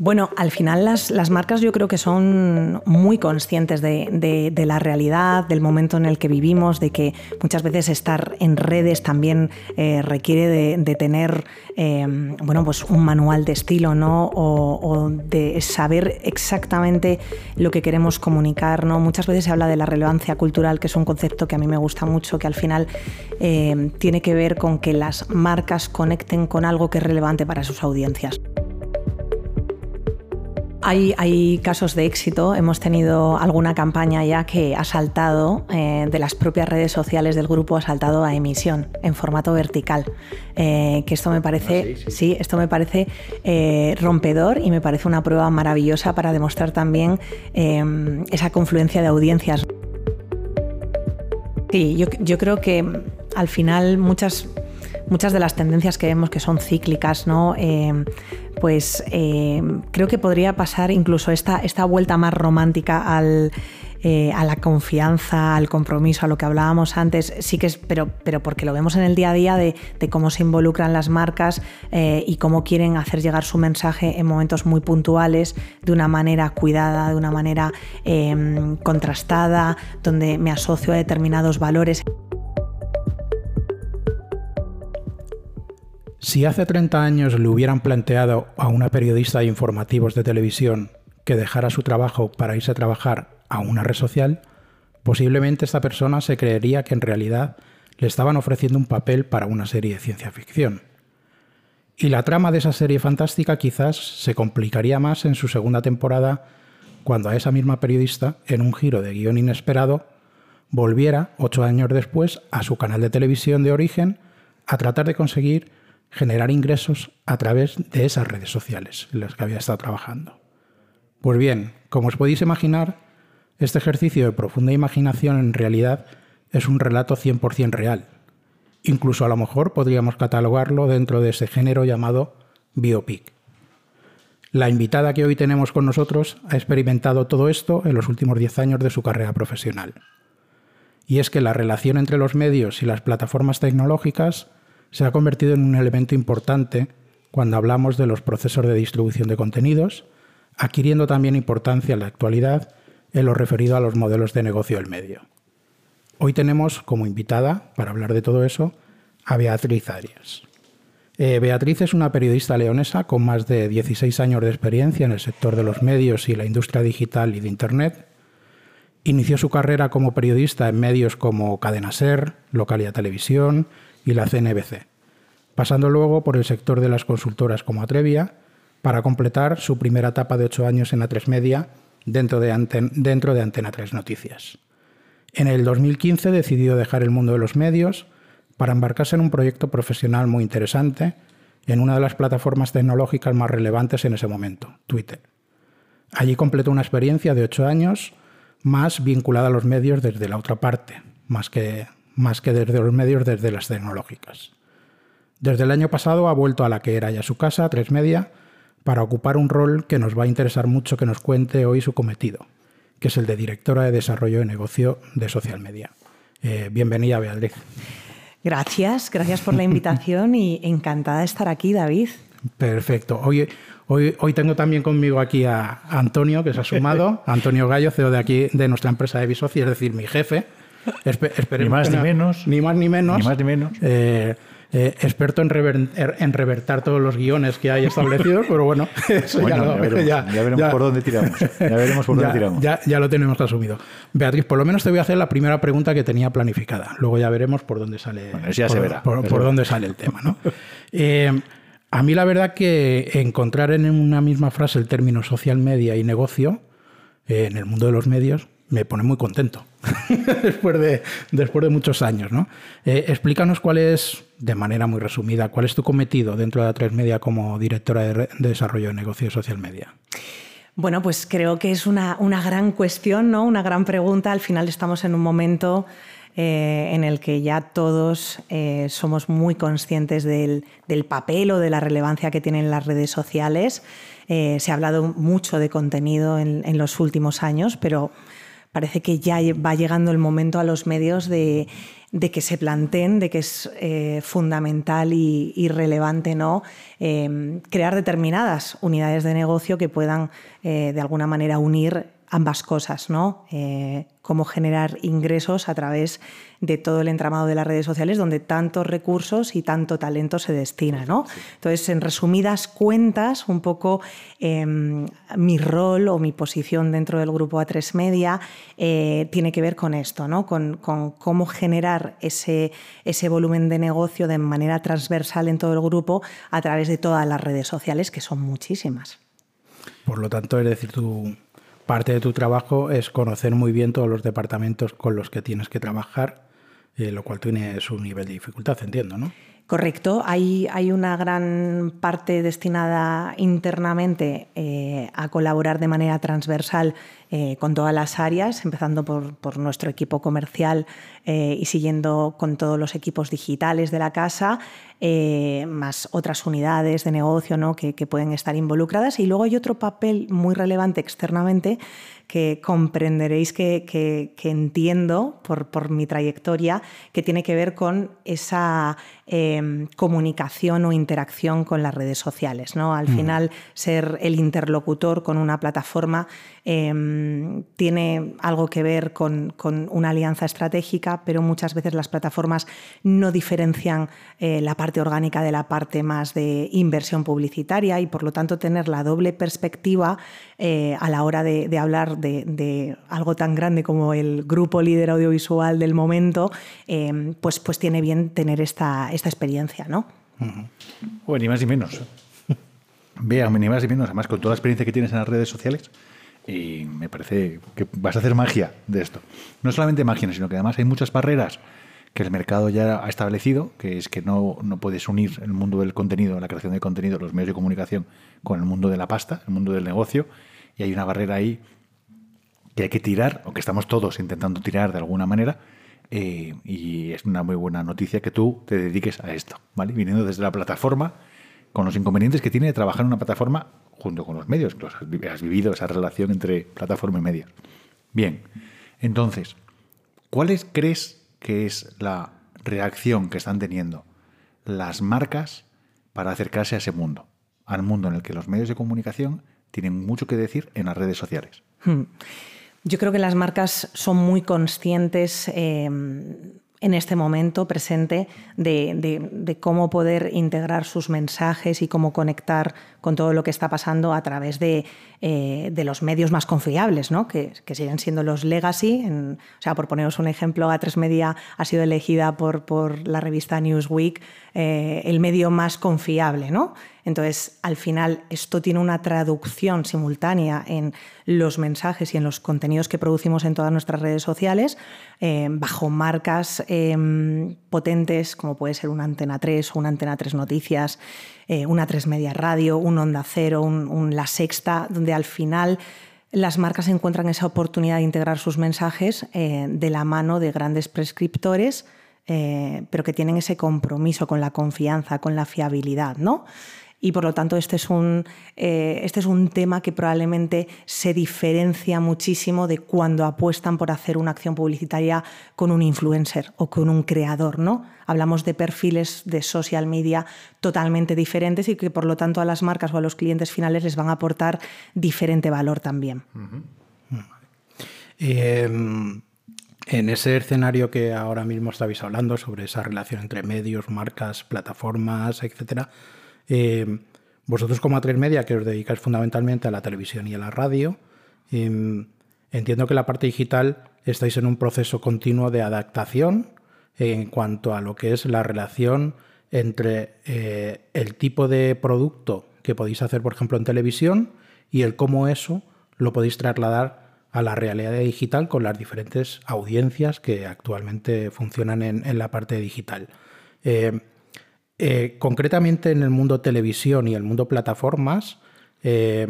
Bueno, al final las, marcas yo creo que son muy conscientes de, la realidad, del momento en el que vivimos, de que muchas veces estar en redes también eh, requiere de, tener em, bueno, pues un manual de estilo ¿no? O, de saber exactamente lo que queremos comunicar. ¿no? Muchas veces se habla de la relevancia cultural, que es un concepto que a mí me gusta mucho, que al final em, tiene que ver con que las marcas conecten con algo que es relevante para sus audiencias. Hay, casos de éxito. Hemos tenido alguna campaña ya que ha saltado eh, de las propias redes sociales del grupo, ha saltado a emisión en formato vertical. Eh, que esto me parece, ah, sí, esto me parece eh, rompedor y me parece una prueba maravillosa para demostrar también esa confluencia de audiencias. Sí, yo, yo creo que al final muchas muchas de las tendencias que vemos que son cíclicas, ¿no? Eh, pues eh, creo que podría pasar incluso esta, esta vuelta más romántica al, eh, a la confianza, al compromiso, a lo que hablábamos antes, sí que es, pero, pero porque lo vemos en el día a día de, cómo se involucran las marcas y cómo quieren hacer llegar su mensaje en momentos muy puntuales, de una manera cuidada, de una manera contrastada, donde me asocio a determinados valores. Si hace 30 años le hubieran planteado a una periodista de informativos de televisión que dejara su trabajo para irse a trabajar a una red social, posiblemente esta persona se creería que en realidad le estaban ofreciendo un papel para una serie de ciencia ficción. Y la trama de esa serie fantástica quizás se complicaría más en su segunda temporada cuando a esa misma periodista, en un giro de guion inesperado, volviera, ocho años después, a su canal de televisión de origen a tratar de conseguir generar ingresos a través de esas redes sociales en las que había estado trabajando. Pues bien, como os podéis imaginar, este ejercicio de profunda imaginación en realidad es un relato 100% real. Incluso a lo mejor podríamos catalogarlo dentro de ese género llamado biopic. La invitada que hoy tenemos con nosotros ha experimentado todo esto en los últimos 10 años de su carrera profesional. Y es que la relación entre los medios y las plataformas tecnológicas se ha convertido en un elemento importante cuando hablamos de los procesos de distribución de contenidos, adquiriendo también importancia en la actualidad en lo referido a los modelos de negocio del medio. Hoy tenemos como invitada, para hablar de todo eso, a Beatriz Arias. Eh, Beatriz es una periodista leonesa con más de 16 años de experiencia en el sector de los medios y la industria digital y de Internet. Inició su carrera como periodista en medios como Cadena Ser, Localia Televisión, y la CNBC, pasando luego por el sector de las consultoras como Atrevia, para completar su primera etapa de ocho años en A3 Media dentro de, dentro de Antena 3 Noticias. En el 2015 decidió dejar el mundo de los medios para embarcarse en un proyecto profesional muy interesante en una de las plataformas tecnológicas más relevantes en ese momento, Twitter. Allí completó una experiencia de ocho años más vinculada a los medios desde la otra parte, más que más que desde los medios, desde las tecnológicas. Desde el año pasado ha vuelto a la que era ya su casa, Tres Media, para ocupar un rol que nos va a interesar mucho que nos cuente hoy su cometido, que es el de directora de desarrollo de negocio de Social Media. Eh, bienvenida, Beatriz. Gracias, gracias por la invitación y encantada de estar aquí, David. Perfecto. Hoy, hoy, hoy tengo también conmigo aquí a Antonio, que se ha sumado, Antonio Gallo, CEO de aquí de nuestra empresa de Bisoci, es decir, mi jefe ni más ni menos. Ni más ni menos. Ni más ni menos. Eh, eh, experto en, rever, en, revertar todos los guiones que hay establecidos, pero bueno, ya, veremos, por dónde tiramos. Ya veremos por dónde tiramos. Ya, lo tenemos asumido. Beatriz, por lo menos te voy a hacer la primera pregunta que tenía planificada. Luego ya veremos por dónde sale, por, dónde sale el tema. ¿no? Eh, a mí la verdad que encontrar en una misma frase el término social media y negocio en el mundo de los medios me pone muy contento después, de, después de muchos años. ¿no? Eh, explícanos cuál es, de manera muy resumida, cuál es tu cometido dentro de A3 Media como directora de, desarrollo de negocio social media. Bueno, pues creo que es una, gran cuestión, ¿no? una gran pregunta. Al final estamos en un momento eh, en el que ya todos eh, somos muy conscientes del, papel o de la relevancia que tienen las redes sociales. se ha hablado mucho de contenido en, en los últimos años, pero parece que ya va llegando el momento a los medios de, que se planteen, de que es eh, fundamental y, relevante ¿no? Em, crear determinadas unidades de negocio que puedan eh, de alguna manera unir ambas cosas, ¿no? Eh, cómo generar ingresos a través de todo el entramado de las redes sociales donde tantos recursos y tanto talento se destina, ¿no? Entonces, en resumidas cuentas, un poco em, mi rol o mi posición dentro del grupo A3 Media eh, tiene que ver con esto, ¿no? Con, con, cómo generar ese, ese volumen de negocio de manera transversal en todo el grupo a través de todas las redes sociales, que son muchísimas. Por lo tanto, es decir, tú parte de tu trabajo es conocer muy bien todos los departamentos con los que tienes que trabajar, eh, lo cual tiene su nivel de dificultad, entiendo, ¿no? Correcto, hay, hay una gran parte destinada internamente eh, a colaborar de manera transversal eh, con todas las áreas, empezando por, nuestro equipo comercial y siguiendo con todos los equipos digitales de la casa, más otras unidades de negocio ¿no? que, que pueden estar involucradas. Y luego hay otro papel muy relevante externamente que comprenderéis que, entiendo por, mi trayectoria, que tiene que ver con esa em, comunicación o interacción con las redes sociales. ¿no? Al mm. final, ser el interlocutor con una plataforma em, tiene algo que ver con, una alianza estratégica, pero muchas veces las plataformas no diferencian eh, la parte orgánica de la parte más de inversión publicitaria y por lo tanto tener la doble perspectiva eh, a la hora de hablar de, algo tan grande como el grupo líder audiovisual del momento, eh, pues, pues tiene bien tener esta, esta experiencia, ¿no? Bueno, ni más ni menos. Vea, ni más ni menos. Además, con toda la experiencia que tienes en las redes sociales, y me parece que vas a hacer magia de esto. No solamente magia, sino que además hay muchas barreras que el mercado ya ha establecido, que es que no, no puedes unir el mundo del contenido, la creación de contenido, los medios de comunicación, con el mundo de la pasta, el mundo del negocio, y hay una barrera ahí que hay que tirar, o que estamos todos intentando tirar de alguna manera, eh, y es una muy buena noticia que tú te dediques a esto, ¿vale? Viniendo desde la plataforma, con los inconvenientes que tiene de trabajar en una plataforma junto con los medios, has vivido esa relación entre plataforma y medios. Bien, entonces, ¿cuáles crees que es la reacción que están teniendo las marcas para acercarse a ese mundo? Al mundo en el que los medios de comunicación tienen mucho que decir en las redes sociales. Hmm. Yo creo que las marcas son muy conscientes eh, en este momento presente de, cómo poder integrar sus mensajes y cómo conectar con todo lo que está pasando a través de, eh, los medios más confiables, ¿no? que, siguen siendo los legacy. o sea, por poneros un ejemplo, A3 Media ha sido elegida por, por la revista Newsweek eh, el medio más confiable. ¿no? Entonces, al final, esto tiene una traducción simultánea en los mensajes y en los contenidos que producimos en todas nuestras redes sociales, eh, bajo marcas em, potentes como puede ser una Antena 3 o una Antena 3 Noticias, eh, una 3 Media Radio, un Onda Cero, un, La Sexta, donde al final las marcas encuentran esa oportunidad de integrar sus mensajes de la mano de grandes prescriptores, pero que tienen ese compromiso con la confianza, con la fiabilidad, ¿no? y por lo tanto este es un, eh, este es un tema que probablemente se diferencia muchísimo de cuando apuestan por hacer una acción publicitaria con un influencer o con un creador. ¿no? Hablamos de perfiles de social media totalmente diferentes y que por lo tanto a las marcas o a los clientes finales les van a aportar diferente valor también. En ese escenario que ahora mismo estáis hablando sobre esa relación entre medios, marcas, plataformas, etcétera, eh, vosotros como A3 Media, que os dedicáis fundamentalmente a la televisión y a la radio, em, entiendo que la parte digital estáis en un proceso continuo de adaptación en cuanto a lo que es la relación entre eh, el tipo de producto que podéis hacer, por ejemplo, en televisión y el cómo eso lo podéis trasladar a la realidad digital con las diferentes audiencias que actualmente funcionan en, la parte digital. Eh, eh, concretamente en el mundo televisión y el mundo plataformas, eh,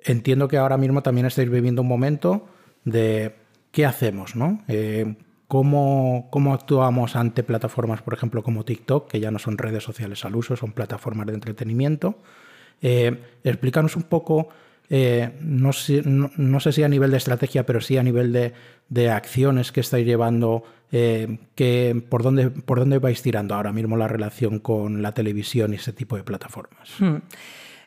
entiendo que ahora mismo también estáis viviendo un momento de qué hacemos, ¿no? Eh, ¿cómo, actuamos ante plataformas, por ejemplo, como TikTok, que ya no son redes sociales al uso, son plataformas de entretenimiento? explícanos un poco eh, no, sé, no, sé si a nivel de estrategia, pero sí a nivel de, acciones que estáis llevando, eh, que, por, dónde, ¿por dónde vais tirando ahora mismo la relación con la televisión y ese tipo de plataformas? Hmm.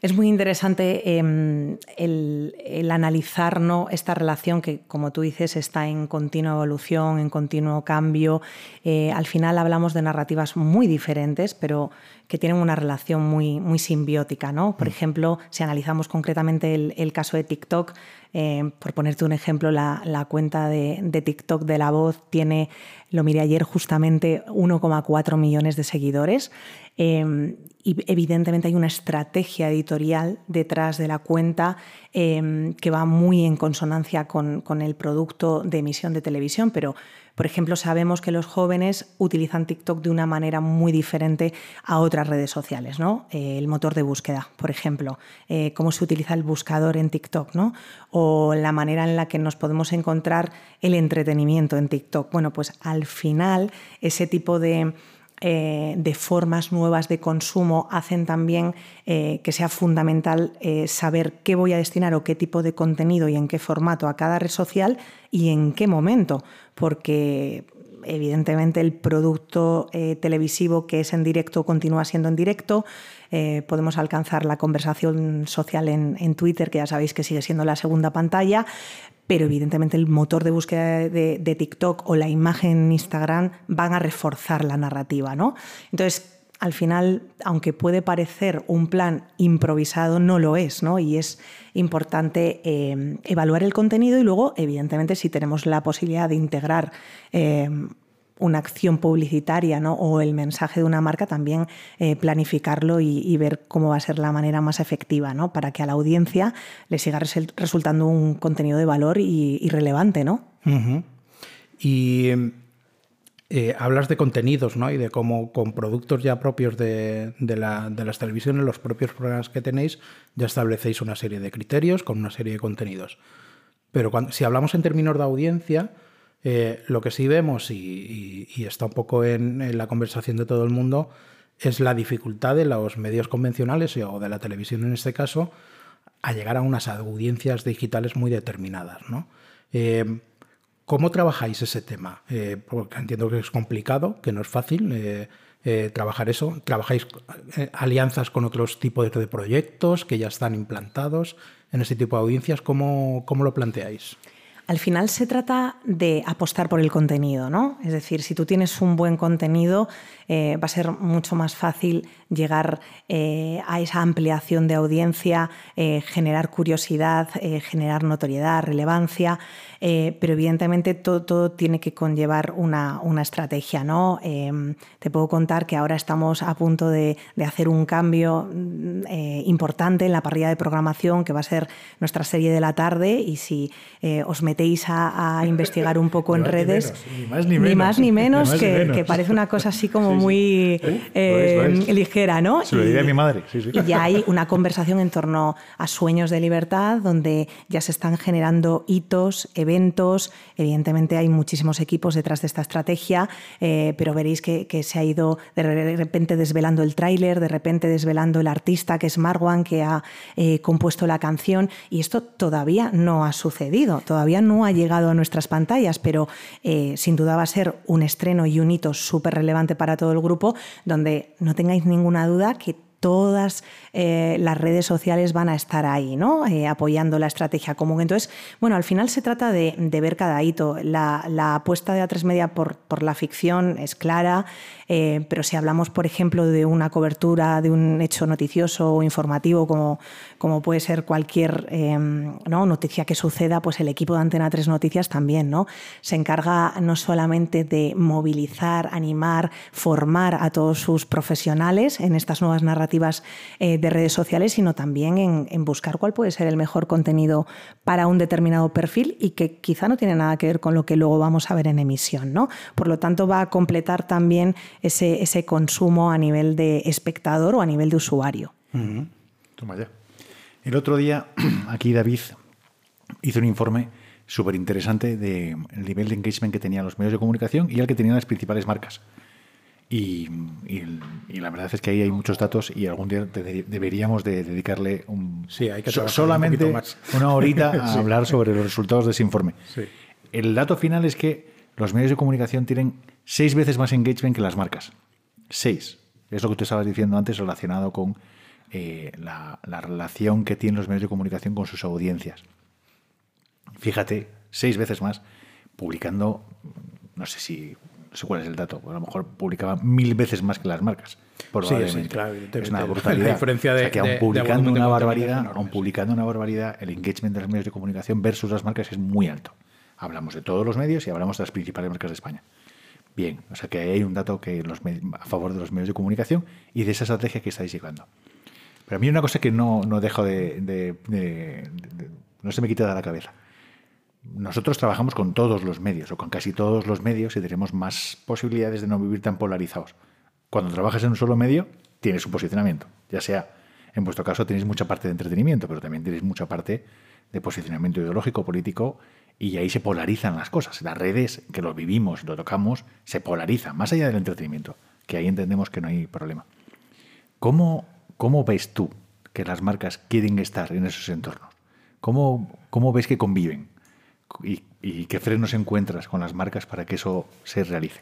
Es muy interesante em, el, analizar esta relación que, como tú dices, está en continua evolución, en continuo cambio. Eh, al final hablamos de narrativas muy diferentes, pero que tienen una relación muy, muy simbiótica. ¿no? Por mm. ejemplo, si analizamos concretamente el, caso de TikTok, eh, por ponerte un ejemplo, la, cuenta de, TikTok de La Voz tiene, lo miré ayer justamente, 1,4 millones de seguidores. Eh, y evidentemente hay una estrategia editorial detrás de la cuenta eh, que va muy en consonancia con, con, el producto de emisión de televisión, pero por ejemplo, sabemos que los jóvenes utilizan TikTok de una manera muy diferente a otras redes sociales, ¿no? Eh, el motor de búsqueda, por ejemplo, eh, cómo se utiliza el buscador en TikTok, ¿no? O la manera en la que nos podemos encontrar el entretenimiento en TikTok. Bueno, pues al final ese tipo de eh, de formas nuevas de consumo hacen también que sea fundamental saber qué voy a destinar o qué tipo de contenido y en qué formato a cada red social y en qué momento, porque evidentemente el producto eh, televisivo que es en directo continúa siendo en directo. Eh, podemos alcanzar la conversación social en, Twitter, que ya sabéis que sigue siendo la segunda pantalla, pero evidentemente el motor de búsqueda de, TikTok o la imagen en Instagram van a reforzar la narrativa. ¿no? Entonces, al final, aunque puede parecer un plan improvisado, no lo es, ¿no? Y es importante eh, evaluar el contenido y luego, evidentemente, si tenemos la posibilidad de integrar eh, una acción publicitaria ¿no? o el mensaje de una marca, también eh, planificarlo y, ver cómo va a ser la manera más efectiva ¿no? para que a la audiencia le siga resultando un contenido de valor y, relevante. ¿no? Y eh, hablas de contenidos, ¿no? Y de cómo con productos ya propios de, las televisiones, los propios programas que tenéis, ya establecéis una serie de criterios con una serie de contenidos. Pero cuando, si hablamos en términos de audiencia, eh, lo que sí vemos, y, está un poco en, la conversación de todo el mundo, es la dificultad de los medios convencionales o de la televisión en este caso a llegar a unas audiencias digitales muy determinadas. Eh, ¿Cómo trabajáis ese tema? Eh, porque entiendo que es complicado, que no es fácil eh, eh, trabajar eso. ¿Trabajáis alianzas con otros tipos de proyectos que ya están implantados en ese tipo de audiencias? ¿Cómo, cómo lo planteáis? Al final se trata de apostar por el contenido, ¿no? Es decir, si tú tienes un buen contenido, va a ser mucho más fácil llegar a esa ampliación de audiencia, generar curiosidad, generar notoriedad, relevancia. Eh, pero evidentemente todo, tiene que conllevar una, estrategia. ¿no? Em, te puedo contar que ahora estamos a punto de, hacer un cambio mm, eh, importante en la parrilla de programación que va a ser nuestra serie de la tarde y si eh, os metéis a, investigar un poco en redes, ni, más ni, menos, ni menos, que, parece una cosa así como muy ligera. ¿No? Se lo diré a mi madre. y ya hay una conversación en torno a sueños de libertad donde ya se están generando hitos, eventos. Evidentemente hay muchísimos equipos detrás de esta estrategia, eh, pero veréis que, se ha ido de repente desvelando el tráiler, de repente desvelando el artista que es Marwan, que ha eh, compuesto la canción. Y esto todavía no ha sucedido, todavía no ha llegado a nuestras pantallas, pero eh, sin duda va a ser un estreno y un hito súper relevante para todo el grupo, donde no tengáis ninguna duda que todas eh, las redes sociales van a estar ahí, ¿no? Eh, apoyando la estrategia común. Entonces, bueno, al final se trata de, ver cada hito. La, apuesta de A3 Media por, la ficción es clara, eh, pero si hablamos, por ejemplo, de una cobertura de un hecho noticioso o informativo, como, puede ser cualquier em, ¿no? noticia que suceda, pues el equipo de Antena 3 Noticias también ¿no? se encarga no solamente de movilizar, animar, formar a todos sus profesionales en estas nuevas narrativas eh, de redes sociales, sino también en, buscar cuál puede ser el mejor contenido para un determinado perfil y que quizá no tiene nada que ver con lo que luego vamos a ver en emisión. ¿no? Por lo tanto, va a completar también ese, ese consumo a nivel de espectador o a nivel de usuario. Toma ya. El otro día, aquí David hizo un informe súper interesante del nivel de engagement que tenían los medios de comunicación y el que tenían las principales marcas. Y, la verdad es que ahí hay muchos datos y algún día deberíamos de dedicarle un, sí, hay que solamente una horita a hablar sobre los resultados de ese informe. El dato final es que los medios de comunicación tienen seis veces más engagement que las marcas. Seis. Es lo que tú estabas diciendo antes relacionado con eh, la, la relación que tienen los medios de comunicación con sus audiencias. Fíjate, seis veces más, publicando, no sé si no sé cuál es el dato, a lo mejor publicaba mil veces más que las marcas. Sí, sí, claro, es una brutalidad. La diferencia de, que aún publicando una barbaridad, aún publicando una barbaridad, el engagement de los medios de comunicación versus las marcas es muy alto. Hablamos de todos los medios y hablamos de las principales marcas de España. Bien, o sea que hay un dato que los, a favor de los medios de comunicación y de esa estrategia que estáis llevando. Pero a mí una cosa que no, no dejo de, no se me quita de la cabeza nosotros trabajamos con todos los medios o con casi todos los medios y tenemos más posibilidades de no vivir tan polarizados. Cuando trabajas en un solo medio, tienes un posicionamiento, ya sea, en vuestro caso tenéis mucha parte de entretenimiento, pero también tenéis mucha parte de posicionamiento ideológico, político, y ahí se polarizan las cosas. Las redes, que lo vivimos lo tocamos, se polarizan, más allá del entretenimiento, que ahí entendemos que no hay problema. ¿Cómo, cómo ves tú que las marcas quieren estar en esos entornos? ¿Cómo, cómo ves que conviven? Y, qué frenos encuentras con las marcas para que eso se realice?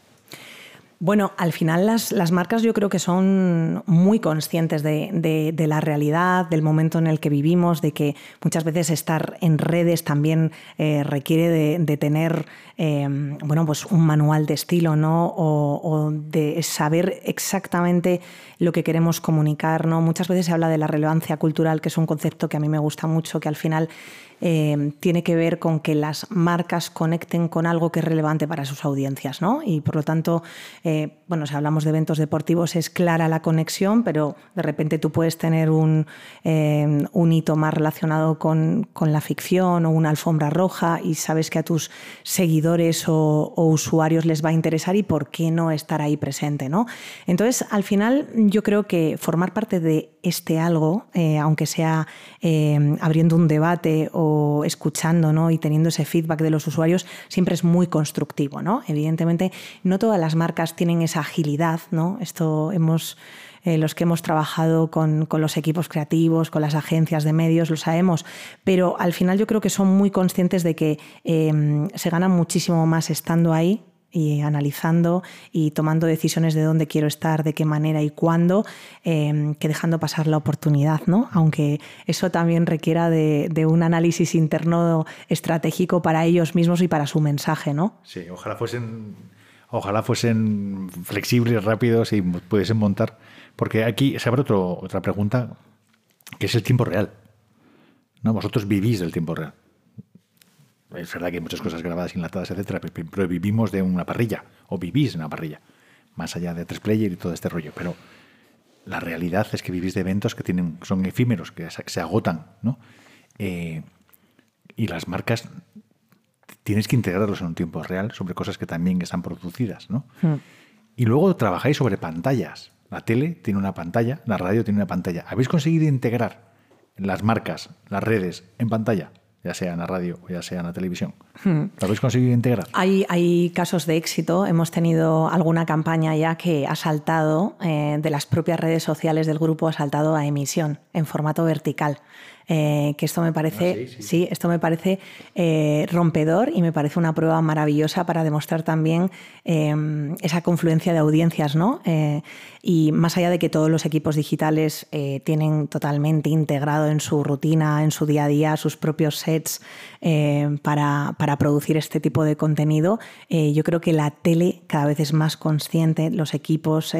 Bueno, al final las, marcas yo creo que son muy conscientes de, la realidad, del momento en el que vivimos, de que muchas veces estar en redes también eh, requiere de, tener em, bueno, pues un manual de estilo, ¿no? O, o, de saber exactamente lo que queremos comunicar. ¿no? Muchas veces se habla de la relevancia cultural, que es un concepto que a mí me gusta mucho, que al final eh, tiene que ver con que las marcas conecten con algo que es relevante para sus audiencias, ¿no? Y por lo tanto, eh, bueno, si hablamos de eventos deportivos es clara la conexión, pero de repente tú puedes tener un, eh, un hito más relacionado con, la ficción o una alfombra roja y sabes que a tus seguidores o, o, usuarios les va a interesar y por qué no estar ahí presente, ¿no? Entonces, al final, yo creo que formar parte de este algo, aunque sea abriendo un debate o escuchando ¿no? y teniendo ese feedback de los usuarios siempre es muy constructivo. ¿no? Evidentemente, no todas las marcas tienen esa agilidad. ¿no? Esto hemos. Eh, los que hemos trabajado con, los equipos creativos, con las agencias de medios, lo sabemos, pero al final yo creo que son muy conscientes de que eh, se gana muchísimo más estando ahí y analizando y tomando decisiones de dónde quiero estar, de qué manera y cuándo, em, que dejando pasar la oportunidad, ¿no? Aunque eso también requiera de, un análisis interno estratégico para ellos mismos y para su mensaje, ¿no? Sí, ojalá fuesen, ojalá fuesen flexibles, rápidos y pudiesen montar. Porque aquí se abre otro, otra pregunta, que es el tiempo real. ¿No? Vosotros vivís del tiempo real. Es verdad que hay muchas cosas grabadas, enlatadas, etcétera, pero vivimos de una parrilla, o vivís en una parrilla, más allá de tres player y todo este rollo. Pero la realidad es que vivís de eventos que tienen, son efímeros, que se agotan, ¿no? Eh, y las marcas tienes que integrarlos en un tiempo real sobre cosas que también están producidas, ¿no? Hmm. Y luego trabajáis sobre pantallas. La tele tiene una pantalla, la radio tiene una pantalla. ¿Habéis conseguido integrar las marcas, las redes en pantalla? Ya sea en la radio o ya sea en la televisión. Hmm. ¿Lo habéis conseguido integrar? Hay, hay casos de éxito. Hemos tenido alguna campaña ya que ha saltado eh, de las propias redes sociales del grupo, ha saltado a emisión en formato vertical. Eh, que esto me parece, ah, sí, esto me parece eh, rompedor y me parece una prueba maravillosa para demostrar también em, esa confluencia de audiencias, ¿no? Eh, y más allá de que todos los equipos digitales tienen totalmente integrado en su rutina, en su día a día, sus propios sets para, para, producir este tipo de contenido, yo creo que la tele cada vez es más consciente, los equipos,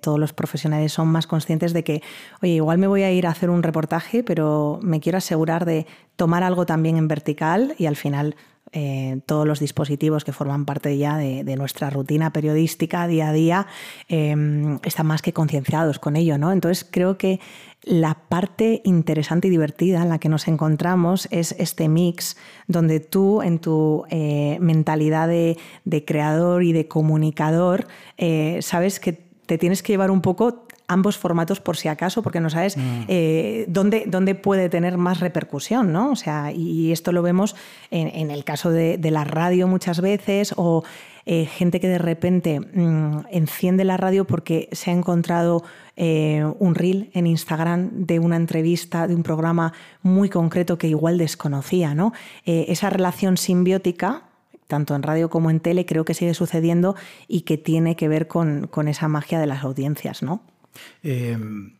todos los profesionales son más conscientes de que, oye, igual me voy a ir a hacer un reportaje, pero me quiero asegurar de tomar algo también en vertical y al final eh, todos los dispositivos que forman parte ya de, nuestra rutina periodística día a día em, están más que concienciados con ello. ¿no? Entonces creo que la parte interesante y divertida en la que nos encontramos es este mix donde tú en tu eh, mentalidad de, creador y de comunicador eh, sabes que te tienes que llevar un poco ambos formatos por si acaso, porque no sabes mm. eh, dónde, dónde, puede tener más repercusión, ¿no? O sea, y esto lo vemos en, el caso de, la radio muchas veces, o eh, gente que de repente mm, enciende la radio porque se ha encontrado eh, un reel en Instagram de una entrevista, de un programa muy concreto que igual desconocía, ¿no? esa relación simbiótica tanto en radio como en tele, creo que sigue sucediendo y que tiene que ver con, esa magia de las audiencias, ¿no? Em,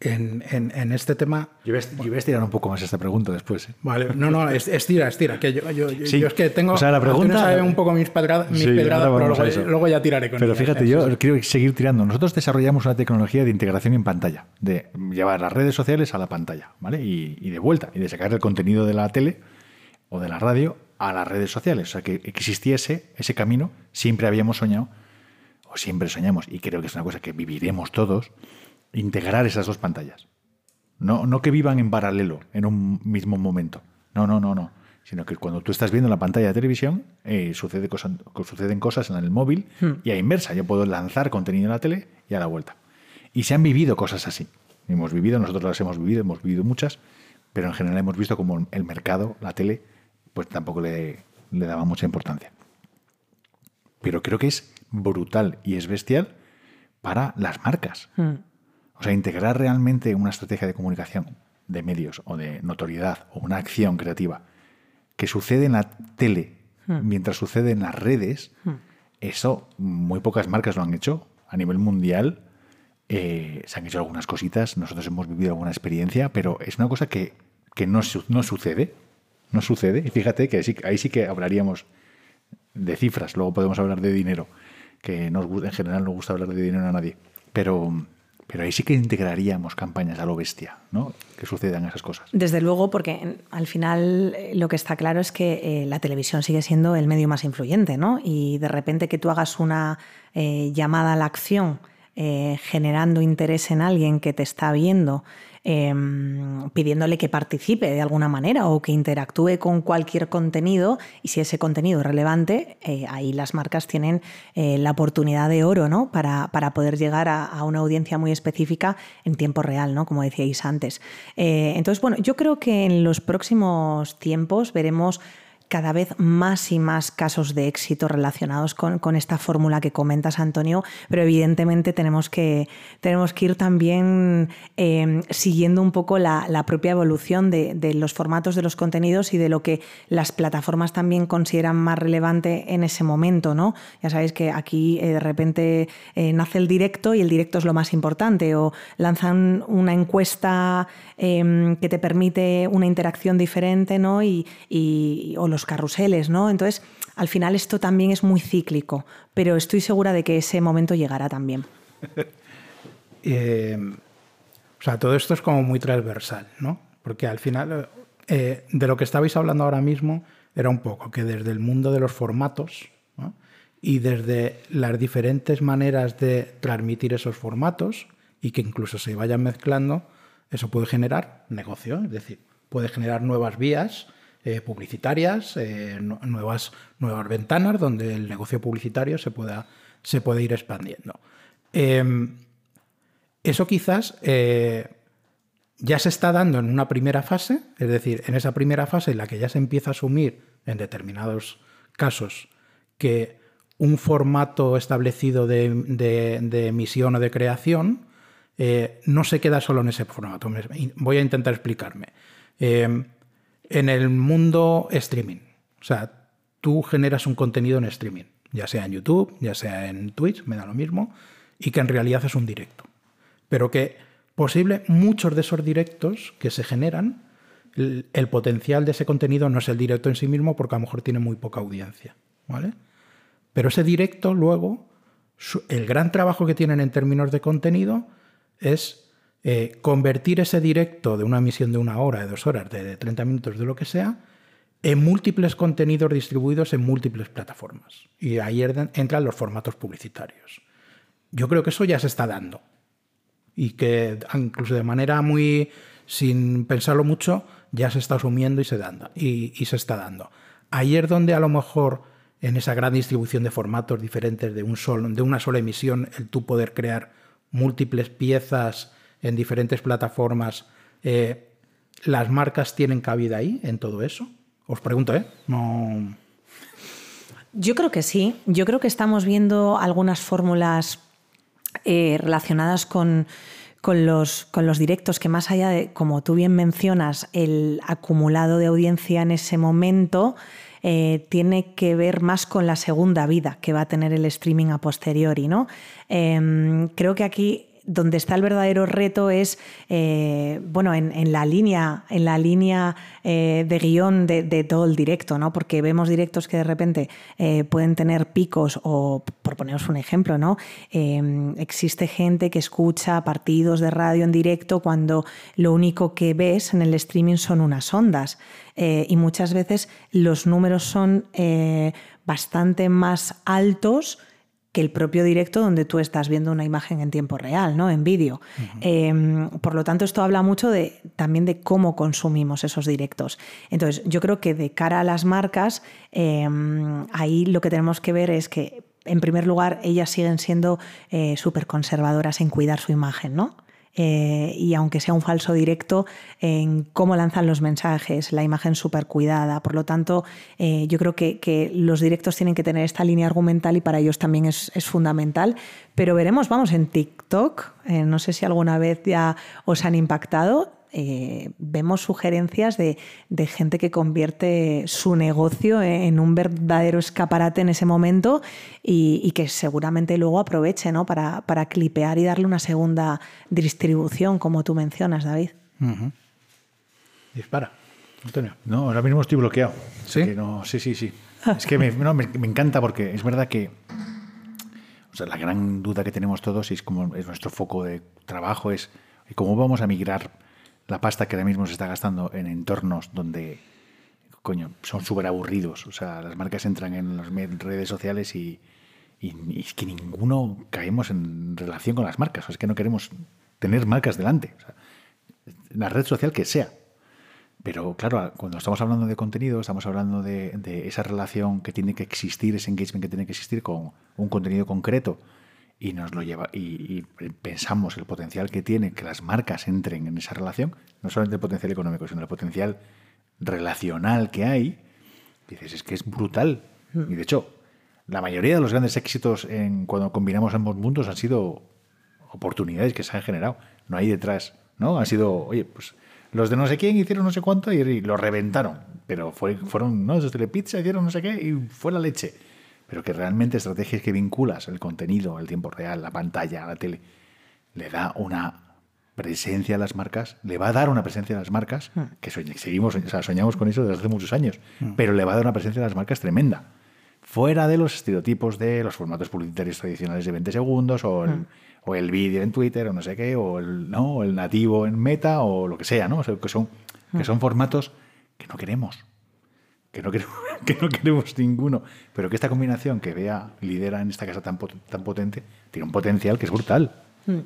en, este tema. Yo voy, a estirar un poco más esta pregunta después. ¿eh? Vale, no, no, estira, estira. Que yo, yo, es que tengo. O sea, la pregunta. un poco mis, pedradas, pero luego, ya tiraré con Pero fíjate, yo quiero seguir tirando. Nosotros desarrollamos una tecnología de integración en pantalla, de llevar las redes sociales a la pantalla, ¿vale? Y, y de vuelta, y de sacar el contenido de la tele o de la radio a las redes sociales. O sea, que existiese ese camino, siempre habíamos soñado, o siempre soñamos, y creo que es una cosa que viviremos todos, integrar esas dos pantallas. No, no que vivan en paralelo, en un mismo momento. No, no, no, no. Sino que cuando tú estás viendo la pantalla de televisión, eh, sucede cosas, suceden cosas en el móvil hmm. y a inversa. Yo puedo lanzar contenido en la tele y a la vuelta. Y se han vivido cosas así. Hemos vivido, nosotros las hemos vivido, hemos vivido muchas, pero en general hemos visto como el mercado, la tele, pues tampoco le, daba mucha importancia. Pero creo que es brutal y es bestial para las marcas. Hmm. O sea, integrar realmente una estrategia de comunicación de medios o de notoriedad o una acción creativa que sucede en la tele hmm. mientras sucede en las redes, hmm. eso muy pocas marcas lo han hecho a nivel mundial. Eh, se han hecho algunas cositas, nosotros hemos vivido alguna experiencia, pero es una cosa que, no, no sucede no sucede. Y fíjate que ahí sí que hablaríamos de cifras, luego podemos hablar de dinero, que nos, en general no gusta hablar de dinero a nadie. Pero, pero ahí sí que integraríamos campañas a lo bestia, ¿no? Que sucedan esas cosas. Desde luego, porque al final eh, lo que está claro es que eh, la televisión sigue siendo el medio más influyente, ¿no? Y de repente que tú hagas una eh, llamada a la acción generando interés en alguien que te está viendo Em, pidiéndole que participe de alguna manera o que interactúe con cualquier contenido y si ese contenido es relevante, eh, ahí las marcas tienen eh, la oportunidad de oro ¿no? para, para poder llegar a, una audiencia muy específica en tiempo real, ¿no? como decíais antes. Eh, entonces, bueno, yo creo que en los próximos tiempos veremos cada vez más y más casos de éxito relacionados con, esta fórmula que comentas, Antonio, pero evidentemente tenemos que, tenemos que ir también em, siguiendo un poco la, propia evolución de, los formatos de los contenidos y de lo que las plataformas también consideran más relevante en ese momento. ¿no? Ya sabéis que aquí eh, de repente eh, nace el directo y el directo es lo más importante, o lanzan una encuesta em, que te permite una interacción diferente ¿no? y, y o los carruseles, ¿no? Entonces, al final esto también es muy cíclico, pero estoy segura de que ese momento llegará también. Eh, o sea, todo esto es como muy transversal, ¿no? Porque al final, eh, de lo que estabais hablando ahora mismo, era un poco que desde el mundo de los formatos y desde las diferentes maneras de transmitir esos formatos y que incluso se vayan mezclando, eso puede generar negocio, es decir, puede generar nuevas vías eh, publicitarias, eh, nuevas, nuevas ventanas donde el negocio publicitario se pueda, se puede ir expandiendo. Em, eso quizás eh, ya se está dando en una primera fase, es decir, en esa primera fase en la que ya se empieza a asumir en determinados casos que un formato establecido de, emisión o de creación no se queda solo en ese formato. Voy a intentar explicarme. Em, en el mundo streaming. O sea, tú generas un contenido en streaming, ya sea en YouTube, ya sea en Twitch, me da lo mismo, y que en realidad es un directo. Pero que posible muchos de esos directos que se generan, el, potencial de ese contenido no es el directo en sí mismo porque a lo mejor tiene muy poca audiencia. ¿vale? Pero ese directo luego, el gran trabajo que tienen en términos de contenido es eh, convertir ese directo de una emisión de una hora, de dos horas, de 30 minutos, de lo que sea, en múltiples contenidos distribuidos en múltiples plataformas. Y ahí entran los formatos publicitarios. Yo creo que eso ya se está dando. Y que incluso de manera muy, sin pensarlo mucho, ya se está asumiendo y se, dando, y, se está dando. Ayer donde a lo mejor en esa gran distribución de formatos diferentes de, un de una sola emisión, el tú poder crear múltiples piezas en diferentes plataformas, eh, ¿las marcas tienen cabida ahí en todo eso? Os pregunto, ¿eh? No... Yo creo que sí. Yo creo que estamos viendo algunas fórmulas eh, relacionadas con, los, con los directos que más allá de, como tú bien mencionas, el acumulado de audiencia en ese momento, eh, tiene que ver más con la segunda vida que va a tener el streaming a posteriori. ¿no? Em, creo que aquí donde está el verdadero reto es, eh, bueno, en, la línea, en la línea eh, de guion de, todo el directo, ¿no? Porque vemos directos que de repente eh, pueden tener picos, o por poneros un ejemplo, ¿no? existe gente que escucha partidos de radio en directo cuando lo único que ves en el streaming son unas ondas. y muchas veces los números son bastante más altos que el propio directo donde tú estás viendo una imagen en tiempo real, ¿no? En vídeo. Em, por lo tanto, esto habla mucho de, también de cómo consumimos esos directos. Entonces, yo creo que de cara a las marcas, em, ahí lo que tenemos que ver es que, en primer lugar, ellas siguen siendo eh, súper conservadoras en cuidar su imagen, ¿no? Eh, y aunque sea un falso directo, en cómo lanzan los mensajes, la imagen súper cuidada. Por lo tanto, eh, yo creo que, los directos tienen que tener esta línea argumental y para ellos también es, fundamental. Pero veremos, vamos, en TikTok, eh, no sé si alguna vez ya os han impactado, eh, vemos sugerencias de, gente que convierte su negocio en un verdadero escaparate en ese momento y, que seguramente luego aproveche ¿no? para, para, clipear y darle una segunda distribución, como tú mencionas, David. Dispara. Antonio. No, ahora mismo estoy bloqueado. Sí, sí, sí, sí. Es que me, me, encanta porque es verdad que o sea, la gran duda que tenemos todos es como es nuestro foco de trabajo es cómo vamos a migrar la pasta que ahora mismo se está gastando en entornos donde, coño, son súper aburridos. O sea, las marcas entran en las redes sociales y, es que ninguno caemos en relación con las marcas. O es que no queremos tener marcas delante. la red social que sea. Pero claro, cuando estamos hablando de contenido, estamos hablando de, de, esa relación que tiene que existir, ese engagement que tiene que existir con un contenido concreto y nos lo lleva y, pensamos el potencial que tiene que las marcas entren en esa relación, no solamente el potencial económico, sino el potencial relacional que hay, dices, es que es brutal. Y de hecho, la mayoría de los grandes éxitos en cuando combinamos ambos mundos han sido oportunidades que se han generado. No hay detrás, ¿no? Han sido, oye, pues los de no sé quién hicieron no sé cuánto y, lo reventaron. Pero fue, fueron, ¿no? Los de Telepizza hicieron no sé qué y fue la leche pero que realmente estrategias que vinculas el contenido, el tiempo real, la pantalla, la tele, le da una presencia a las marcas, le va a dar una presencia a las marcas, hmm. que seguimos, soñamos con eso desde hace muchos años, hmm. pero le va a dar una presencia a las marcas tremenda. Fuera de los estereotipos de los formatos publicitarios tradicionales de 20 segundos o el, hmm. o el vídeo en Twitter o no sé qué, o el, ¿no? el nativo en Meta o lo que sea, ¿no? que, son, que son formatos que no queremos que no, queremos, que no queremos ninguno, pero que esta combinación que vea lidera en esta casa tan, tan potente tiene un potencial que es brutal. Mm.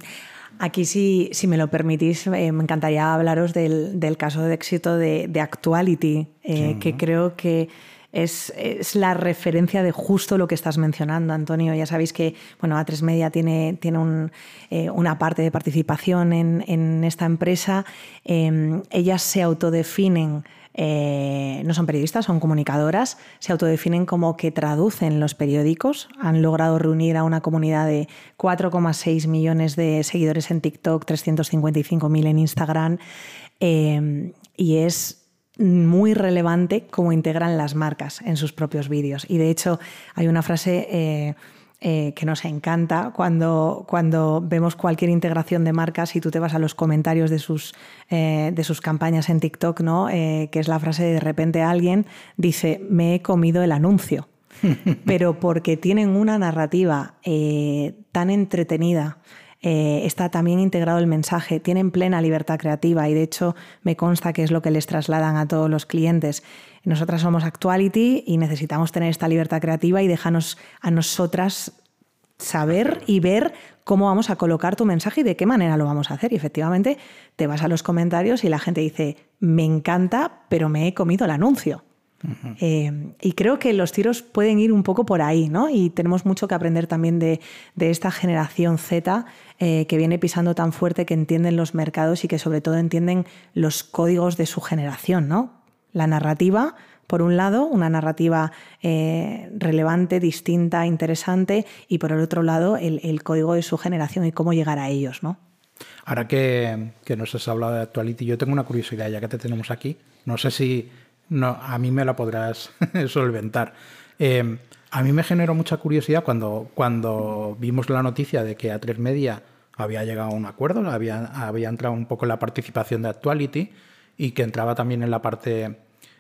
Aquí, si, si me lo permitís, eh, me encantaría hablaros del, del, caso de éxito de, de Actuality, eh, que creo que es, es, la referencia de justo lo que estás mencionando, Antonio. Ya sabéis que bueno, A3 Media tiene, tiene un, eh, una parte de participación en, en esta empresa. ellas se autodefinen eh, no son periodistas, son comunicadoras, se autodefinen como que traducen los periódicos, han logrado reunir a una comunidad de 4,6 millones de seguidores en TikTok, 355.000 en Instagram, eh, y es muy relevante cómo integran las marcas en sus propios vídeos. Y de hecho hay una frase... Eh, eh, que nos encanta cuando, cuando vemos cualquier integración de marcas y tú te vas a los comentarios de sus, eh, de sus campañas en TikTok, ¿no? Eh, que es la frase de, de repente alguien dice, me he comido el anuncio. Pero porque tienen una narrativa tan entretenida, está también integrado el mensaje, tienen plena libertad creativa y de hecho me consta que es lo que les trasladan a todos los clientes. Nosotras somos Actuality y necesitamos tener esta libertad creativa y déjanos a nosotras saber y ver cómo vamos a colocar tu mensaje y de qué manera lo vamos a hacer. Y efectivamente te vas a los comentarios y la gente dice, me encanta, pero me he comido el anuncio. Eh, y creo que los tiros pueden ir un poco por ahí, ¿no? Y tenemos mucho que aprender también de, esta generación Z eh, que viene pisando tan fuerte, que entienden los mercados y que sobre todo entienden los códigos de su generación, ¿no? La narrativa, por un lado, una narrativa eh, relevante, distinta, interesante, y por el otro lado, el, código de su generación y cómo llegar a ellos, ¿no? Ahora que, que nos has hablado de Actuality, yo tengo una curiosidad, ya que te tenemos aquí. No sé si no, a mí me la podrás solventar. Eh, a mí me generó mucha curiosidad cuando, cuando vimos la noticia de que A3 Media había llegado a un acuerdo, había, había entrado un poco en la participación de Actuality y que entraba también en la parte,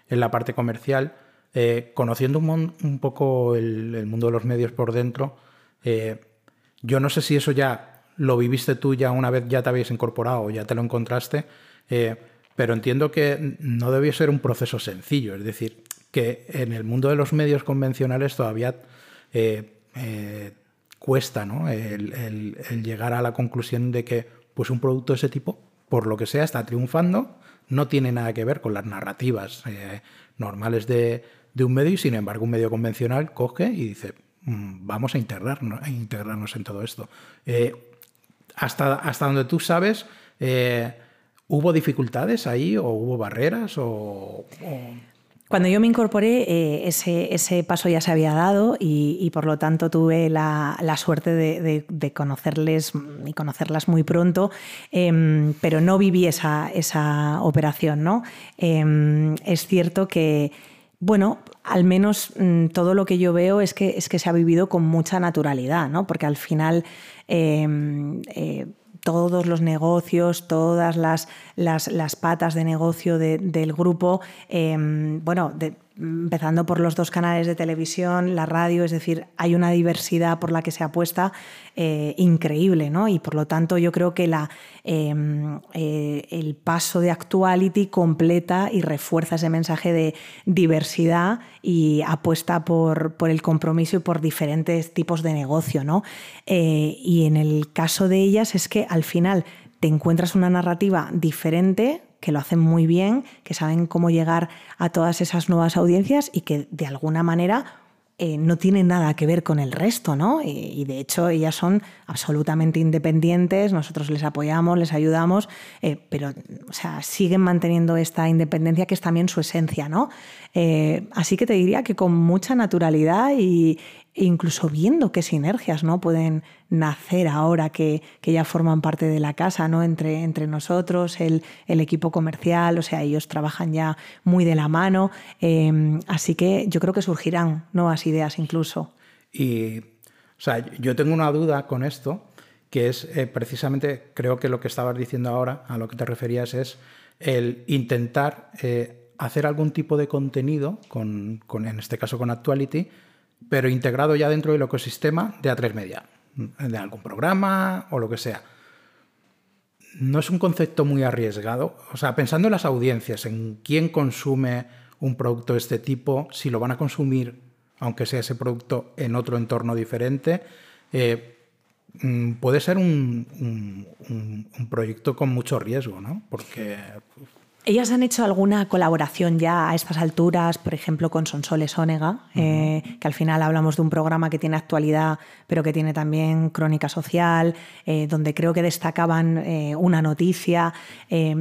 en la parte comercial. Eh, conociendo un, un poco el, mundo de los medios por dentro, eh, yo no sé si eso ya lo viviste tú ya una vez ya te habías incorporado ya te lo encontraste, pero entiendo que no debió ser un proceso sencillo, es decir, que en el mundo de los medios convencionales todavía eh, eh, cuesta ¿no? el, llegar a la conclusión de que pues un producto de ese tipo, por lo que sea, está triunfando, no tiene nada que ver con las narrativas eh, normales de, un medio y sin embargo un medio convencional coge y dice, mm, vamos a integrarnos, a integrarnos en todo esto. hasta, hasta donde tú sabes, ¿Hubo dificultades ahí o hubo barreras o... Cuando yo me incorporé, eh, ese, ese, paso ya se había dado y, por lo tanto tuve la, suerte de, conocerles y conocerlas muy pronto, em, pero no viví esa, esa operación. ¿no? Em, es cierto que, bueno, al menos mm, todo lo que yo veo es que, es que se ha vivido con mucha naturalidad, ¿no? porque al final... Todos los negocios, todas las, las, patas de negocio del grupo, em, bueno, de, empezando por los dos canales de televisión, la radio, es decir, hay una diversidad por la que se apuesta eh, increíble, ¿no? Y por lo tanto yo creo que la, em, eh, el paso de Actuality completa y refuerza ese mensaje de diversidad y apuesta por, por el compromiso y por diferentes tipos de negocio, ¿no? Eh, y en el caso de ellas es que al final te encuentras una narrativa diferente que lo hacen muy bien, que saben cómo llegar a todas esas nuevas audiencias y que de alguna manera eh, no tienen nada que ver con el resto, ¿no? Y, de hecho ellas son absolutamente independientes, nosotros les apoyamos, les ayudamos, eh, pero o sea, siguen manteniendo esta independencia que es también su esencia, ¿no? Eh, así que te diría que con mucha naturalidad y, incluso viendo qué sinergias ¿no? pueden nacer ahora que, ya forman parte de la casa, ¿no? entre, entre nosotros, el, equipo comercial, o sea, ellos trabajan ya muy de la mano, em, así que yo creo que surgirán nuevas ideas incluso. Y, o sea, yo tengo una duda con esto, que es eh, precisamente, creo que lo que estabas diciendo ahora, a lo que te referías, es el intentar eh, hacer algún tipo de contenido, con, con, en este caso con Actuality, pero integrado ya dentro del ecosistema de A3 Media, de algún programa o lo que sea. No es un concepto muy arriesgado. O sea, pensando en las audiencias, en quién consume un producto de este tipo, si lo van a consumir, aunque sea ese producto en otro entorno diferente, eh, mm, puede ser un, un, proyecto con mucho riesgo, ¿no? Porque ellas han hecho alguna colaboración ya a estas alturas, por ejemplo, con Sonsoles Ónega, eh, que al final hablamos de un programa que tiene actualidad, pero que tiene también crónica social, eh, donde creo que destacaban eh, una noticia.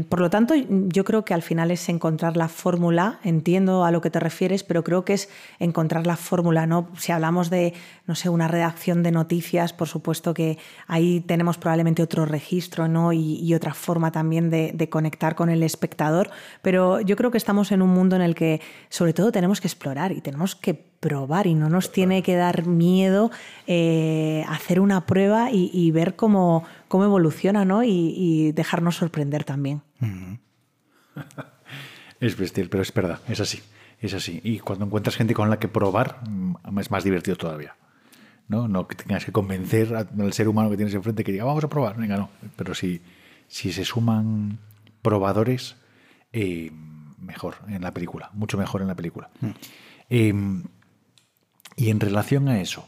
por lo tanto, yo creo que al final es encontrar la fórmula, entiendo a lo que te refieres, pero creo que es encontrar la fórmula, ¿no? Si hablamos de, no sé, una redacción de noticias, por supuesto que ahí tenemos probablemente otro registro, ¿no? Y, otra forma también de conectar con el espectador pero yo creo que estamos en un mundo en el que sobre todo tenemos que explorar y tenemos que probar y no nos tiene que dar miedo eh, hacer una prueba y, ver cómo, cómo evoluciona ¿no? y, dejarnos sorprender también. Es bestial, pero es verdad, es así, es así. Y cuando encuentras gente con la que probar, mm, es más divertido todavía. ¿no? No que tengas que convencer al ser humano que tienes enfrente que diga, vamos a probar. Venga, no. Pero si, si se suman probadores, eh, mejor en la película, mucho mejor en la película. Mm. Em, y en relación a eso,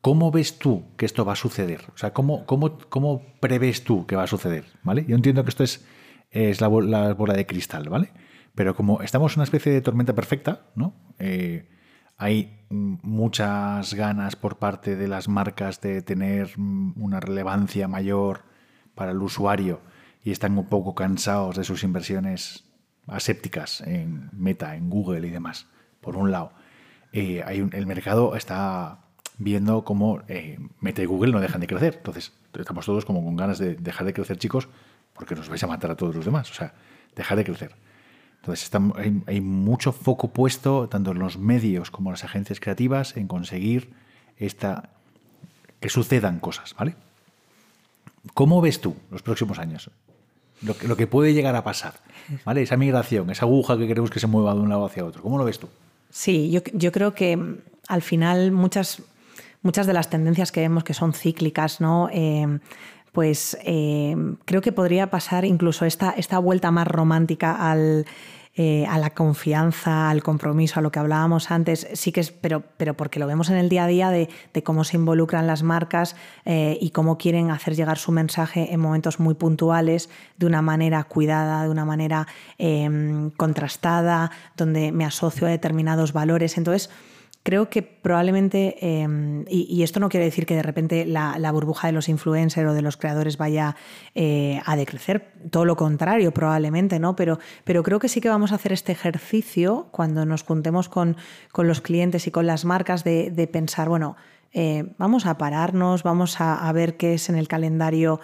¿cómo ves tú que esto va a suceder? O sea, ¿cómo, cómo, cómo prevés tú que va a suceder? ¿Vale? Yo entiendo que esto es, es la, bola de cristal, ¿vale? Pero como estamos en una especie de tormenta perfecta, ¿no? Eh, hay muchas ganas por parte de las marcas de tener una relevancia mayor para el usuario y están un poco cansados de sus inversiones asépticas en Meta, en Google y demás, por un lado. Eh, hay el mercado está viendo cómo eh, Meta y Google no dejan de crecer. Entonces, estamos todos como con ganas de dejar de crecer, chicos, porque nos vais a matar a todos los demás. O sea, dejar de crecer. Entonces, hay, mucho foco puesto, tanto en los medios como en las agencias creativas, en conseguir esta, que sucedan cosas, ¿vale? ¿Cómo ves tú los próximos años? Lo que, puede llegar a pasar, ¿vale? Esa migración, esa aguja que queremos que se mueva de un lado hacia otro. ¿Cómo lo ves tú? Sí, yo, yo creo que mm, al final muchas, muchas de las tendencias que vemos que son cíclicas, ¿no? Eh, pues eh, creo que podría pasar incluso esta, esta vuelta más romántica al, eh, a la confianza, al compromiso, a lo que hablábamos antes, sí que es, pero, pero porque lo vemos en el día a día de, cómo se involucran las marcas eh, y cómo quieren hacer llegar su mensaje en momentos muy puntuales, de una manera cuidada, de una manera contrastada, donde me asocio a determinados valores. Entonces, creo que probablemente, em, y, esto no quiere decir que de repente la, burbuja de los influencers o de los creadores vaya eh, a decrecer, todo lo contrario probablemente, ¿no? Pero, pero creo que sí que vamos a hacer este ejercicio cuando nos juntemos con, los clientes y con las marcas de, pensar, bueno, eh, vamos a pararnos, vamos a ver qué es en el calendario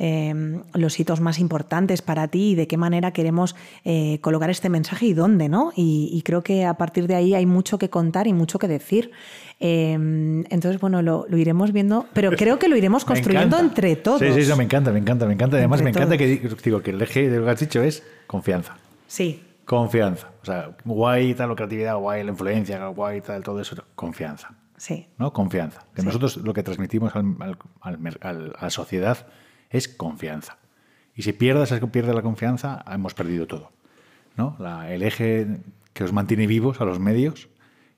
Em, los hitos más importantes para ti y de qué manera queremos eh, colocar este mensaje y dónde, ¿no? Y, creo que a partir de ahí hay mucho que contar y mucho que decir. Em, entonces, bueno, lo, iremos viendo, pero creo que lo iremos construyendo entre todos. Sí, sí, eso me encanta, me encanta, me encanta. Además, me encanta que digo que el eje de lo que has dicho es confianza. Sí. Confianza. O sea, guay tal, la creatividad, guay la influencia, guay tal, todo eso. Confianza. Sí. ¿No? Confianza. Que nosotros lo que transmitimos a la sociedad es confianza. Y si pierdes, pierde la confianza, hemos perdido todo. ¿no? el eje que os mantiene vivos a los medios,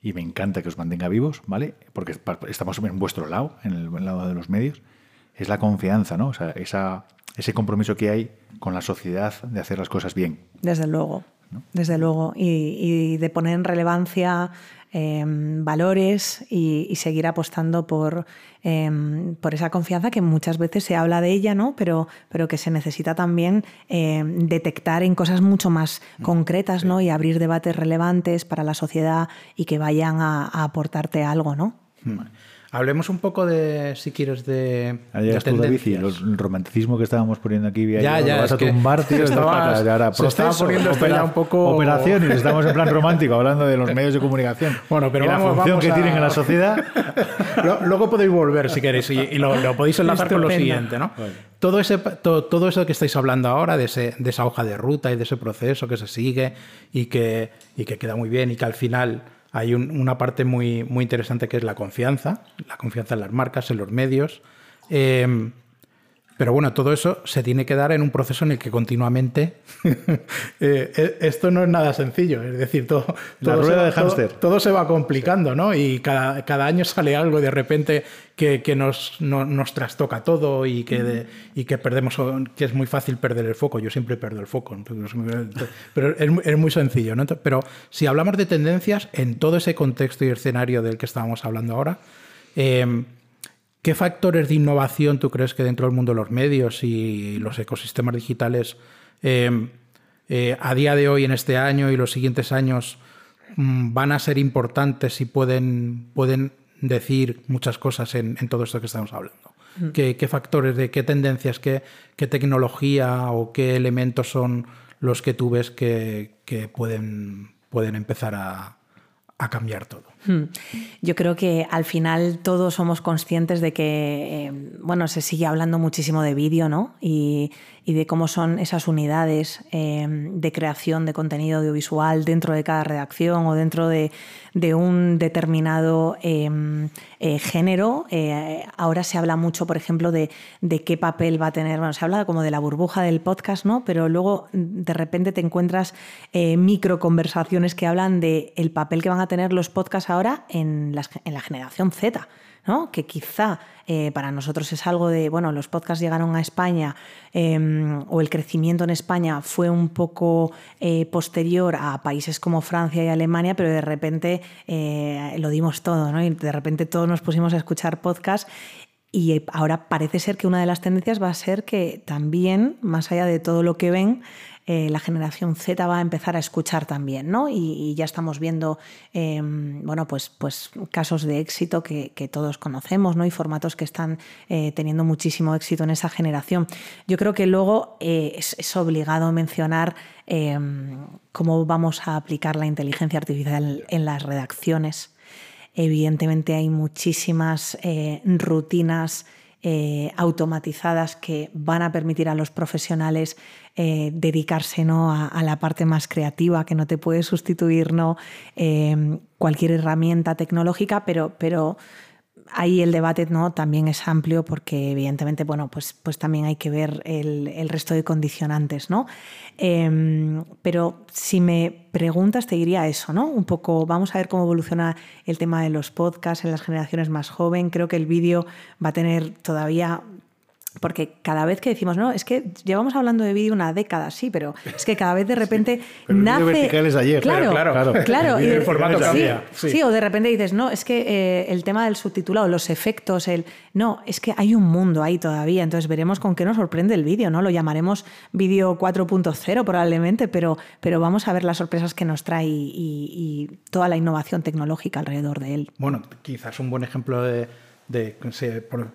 y me encanta que os mantenga vivos, ¿vale? Porque estamos en vuestro lado, en el lado de los medios, es la confianza, ¿no? O sea, esa, ese compromiso que hay con la sociedad de hacer las cosas bien. Desde luego, desde luego. y, de poner en relevancia Em, valores y, seguir apostando por, em, por esa confianza que muchas veces se habla de ella, ¿no? pero, pero que se necesita también em, detectar en cosas mucho más mm, concretas ¿no? y abrir debates relevantes para la sociedad y que vayan a, a aportarte algo. ¿no? Hablemos un poco de, si quieres, de. Ayer de David, y el romanticismo que estábamos poniendo aquí. Ya, ya. Vas a tumbar, tío. Estabas, ahora, se estaba poniendo opera, un poco. Operaciones, estamos en plan romántico, hablando de los medios de comunicación. Bueno, pero y vamos, la función que tienen en la sociedad. Luego podéis volver si queréis y, lo, podéis enlazar con lo siguiente, ¿no? Todo, ese, todo, eso que estáis hablando ahora, de, ese, de esa hoja de ruta y de ese proceso que se sigue y que, y que queda muy bien y que al final hay una parte muy, muy interesante que es la confianza, la confianza en las marcas, en los medios. Em, pero bueno, todo eso se tiene que dar en un proceso en el que continuamente eh, eh, esto no es nada sencillo. Es decir, todo, todo, se, va, todo, todo se va complicando, ¿no? Y cada, cada, año sale algo de repente que, que nos, nos, trastoca todo y que, y que perdemos, que es muy fácil perder el foco. Yo siempre pierdo el foco. pero es, es, muy sencillo, ¿no? Pero si hablamos de tendencias en todo ese contexto y escenario del que estábamos hablando ahora, eh, ¿Qué factores de innovación tú crees que dentro del mundo de los medios y los ecosistemas digitales em, eh, a día de hoy, en este año y los siguientes años, mm, van a ser importantes y pueden, pueden decir muchas cosas en, todo esto que estamos hablando? Mm. ¿Qué, factores, de qué tendencias, qué, qué, tecnología o qué elementos son los que tú ves que, que pueden, pueden empezar a, a cambiar todo. Hmm. Yo creo que al final todos somos conscientes de que, eh, bueno, se sigue hablando muchísimo de vídeo, ¿no? Y, y de cómo son esas unidades eh, de creación de contenido audiovisual dentro de cada redacción o dentro de, un determinado eh, género. Ahora se habla mucho, por ejemplo, de, qué papel va a tener, bueno, se habla como de la burbuja del podcast, ¿no? Pero luego de repente te encuentras micro conversaciones que hablan el papel que van a tener los podcasts ahora en, la generación Z. ¿no? que quizá eh, para nosotros es algo de, bueno, los podcasts llegaron a España em, o el crecimiento en España fue un poco eh, posterior a países como Francia y Alemania, pero de repente eh, lo dimos todo, ¿no? Y de repente todos nos pusimos a escuchar podcasts y ahora parece ser que una de las tendencias va a ser que también, más allá de todo lo que ven, eh, la generación Z va a empezar a escuchar también, ¿no? Y, ya estamos viendo, em, bueno, pues, pues casos de éxito que, todos conocemos, ¿no? Y formatos que están eh, teniendo muchísimo éxito en esa generación. Yo creo que luego eh, es, obligado mencionar em, cómo vamos a aplicar la inteligencia artificial en las redacciones. Evidentemente hay muchísimas rutinas eh, automatizadas que van a permitir a los profesionales eh, dedicarse ¿no? a, la parte más creativa, que no te puede sustituir ¿no? Eh, cualquier herramienta tecnológica, pero, pero ahí el debate ¿no? también es amplio porque evidentemente bueno, pues, pues también hay que ver el, resto de condicionantes. ¿no? Em, pero si me preguntas te diría eso, ¿no? un poco vamos a ver cómo evoluciona el tema de los podcasts en las generaciones más jóvenes. Creo que el vídeo va a tener todavía porque cada vez que decimos, no, es que llevamos hablando de vídeo una década, sí, pero es que cada vez de repente nace. El ayer, claro, claro, claro. claro el, formato cambia. Sí, o de repente dices, no, es que eh, el tema del subtitulado, los efectos, el. No, es que hay un mundo ahí todavía, entonces veremos con qué nos sorprende el vídeo, ¿no? Lo llamaremos vídeo 4.0 probablemente, pero, pero vamos a ver las sorpresas que nos trae y, y toda la innovación tecnológica alrededor de él. Bueno, quizás un buen ejemplo de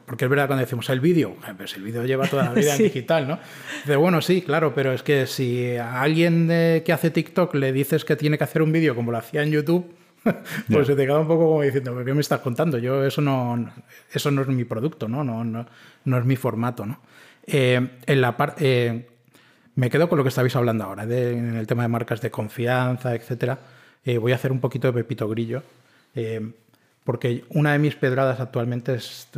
porque es verdad cuando decimos el vídeo, eh, pues el vídeo lleva toda la vida en digital, ¿no? De bueno, sí, claro, pero es que si a alguien que hace TikTok le dices que tiene que hacer un vídeo como lo hacía en YouTube, pues se te queda un poco como diciendo, ¿qué me estás contando? Yo eso no, eso no es mi producto, ¿no? No, no, no es mi formato, ¿no? Eh, en la eh, me quedo con lo que estabais hablando ahora, en el tema de marcas de confianza, etcétera. voy a hacer un poquito de pepito grillo porque una de mis pedradas actualmente es,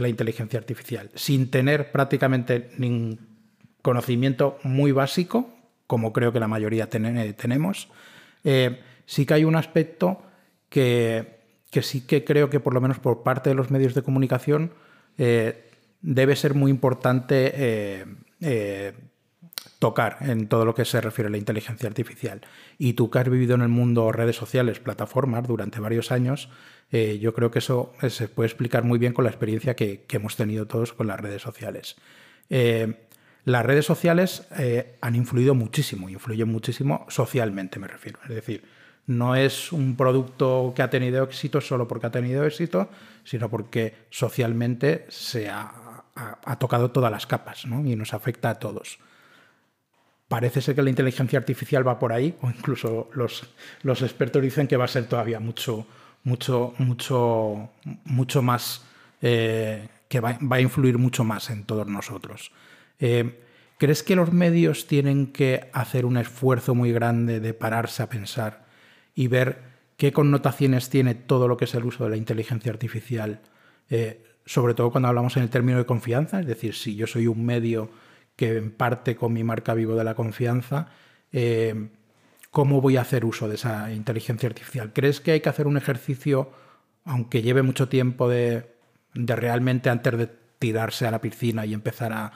la inteligencia artificial, sin tener prácticamente ningún conocimiento muy básico, como creo que la mayoría eh, tenemos, eh, sí que hay un aspecto que, sí que creo que por lo menos por parte de los medios de comunicación eh, debe ser muy importante tocar en todo lo que se refiere a la inteligencia artificial. Y tú que has vivido en el mundo redes sociales, plataformas durante varios años, eh, yo creo que eso eh, se puede explicar muy bien con la experiencia que, hemos tenido todos con las redes sociales. Eh, las redes sociales han influido muchísimo, influyen muchísimo socialmente, me refiero. Es decir, no es un producto que ha tenido éxito solo porque ha tenido éxito, sino porque socialmente se ha, tocado todas las capas y nos afecta a todos. Parece ser que la inteligencia artificial va por ahí, o incluso los, los expertos dicen que va a ser todavía mucho, mucho, mucho, mucho más, eh, que va, a influir mucho más en todos nosotros. Eh, ¿Crees que los medios tienen que hacer un esfuerzo muy grande de pararse a pensar y ver qué connotaciones tiene todo lo que es el uso de la inteligencia artificial? Eh, sobre todo cuando hablamos en el término de confianza, es decir, si yo soy un medio que en parte con mi marca vivo de la confianza, ¿cómo voy a hacer uso de esa inteligencia artificial? ¿Crees que hay que hacer un ejercicio, aunque lleve mucho tiempo, de, realmente antes de tirarse a la piscina y empezar a,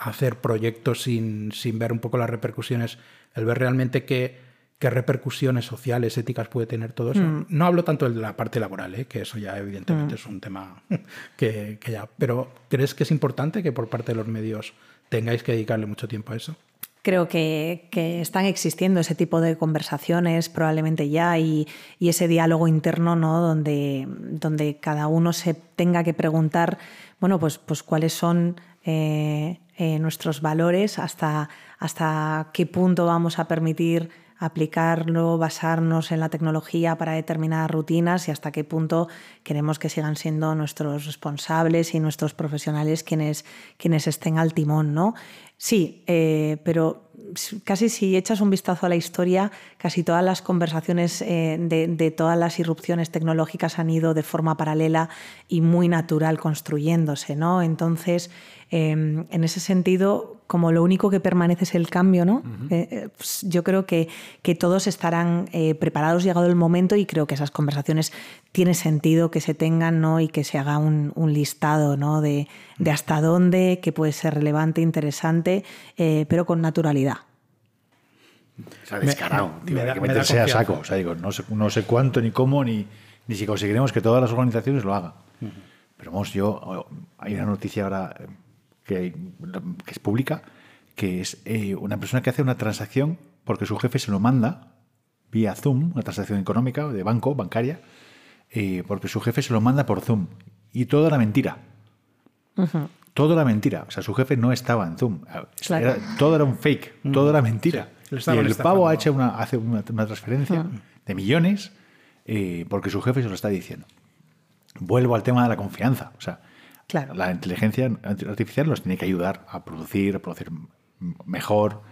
hacer proyectos sin, ver un poco las repercusiones, el ver realmente qué, repercusiones sociales, éticas puede tener todo eso? Mm. No hablo tanto de la parte laboral, ¿eh? que eso ya evidentemente mm. es un tema que, que ya... Pero ¿crees que es importante que por parte de los medios tengáis que dedicarle mucho tiempo a eso? Creo que, están existiendo ese tipo de conversaciones probablemente ya y, ese diálogo interno ¿no? donde, donde cada uno se tenga que preguntar bueno, pues, pues cuáles son eh, eh, nuestros valores, hasta, hasta qué punto vamos a permitir aplicarlo, basarnos en la tecnología para determinadas rutinas y hasta qué punto queremos que sigan siendo nuestros responsables y nuestros profesionales quienes, quienes estén al timón. ¿no? Sí, eh, pero casi si echas un vistazo a la historia, casi todas las conversaciones eh, de, todas las irrupciones tecnológicas han ido de forma paralela y muy natural construyéndose, ¿no? Entonces, em, en ese sentido, como lo único que permanece es el cambio, ¿no? Eh, eh, pues yo creo que, que todos estarán preparados llegado el momento y creo que esas conversaciones tiene sentido que se tengan ¿no? y que se haga un, listado ¿no? de, de, hasta dónde, que puede ser relevante, interesante, pero con naturalidad. O sea, descarado, me, hay que meterse a saco. O sea, digo, no sé, no sé cuánto, ni cómo, ni, ni si conseguiremos que todas las organizaciones lo hagan. Pero vamos, yo, hay una noticia ahora que, que es pública, que es eh, una persona que hace una transacción porque su jefe se lo manda vía Zoom, una transacción económica de banco, bancaria, eh, porque su jefe se lo manda por Zoom. Y todo era mentira. Todo era mentira. O sea, su jefe no estaba en Zoom. todo era un fake, todo era mentira. Y el pavo ha hecho una, hace una, transferencia de millones eh, porque su jefe se lo está diciendo. Vuelvo al tema de la confianza. O sea, la inteligencia artificial nos tiene que ayudar a producir, a producir mejor,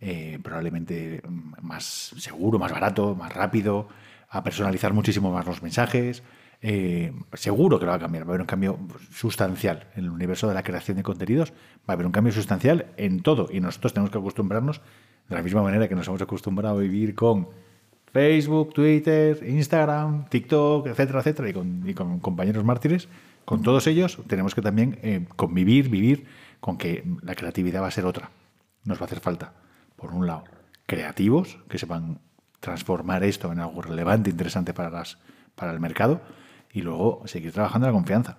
eh, probablemente más seguro, más barato, más rápido, a personalizar muchísimo más los mensajes. Eh, seguro que lo va a cambiar, va a haber un cambio sustancial en el universo de la creación de contenidos, va a haber un cambio sustancial en todo. Y nosotros tenemos que acostumbrarnos de la misma manera que nos hemos acostumbrado a vivir con Facebook, Twitter, Instagram, TikTok, etcétera, etcétera, y con, compañeros mártires, con todos ellos tenemos que también eh, convivir, vivir con que la creatividad va a ser otra. Nos va a hacer falta, por un lado, creativos que sepan transformar esto en algo relevante, interesante para, las, para el mercado, y luego seguir trabajando en la confianza.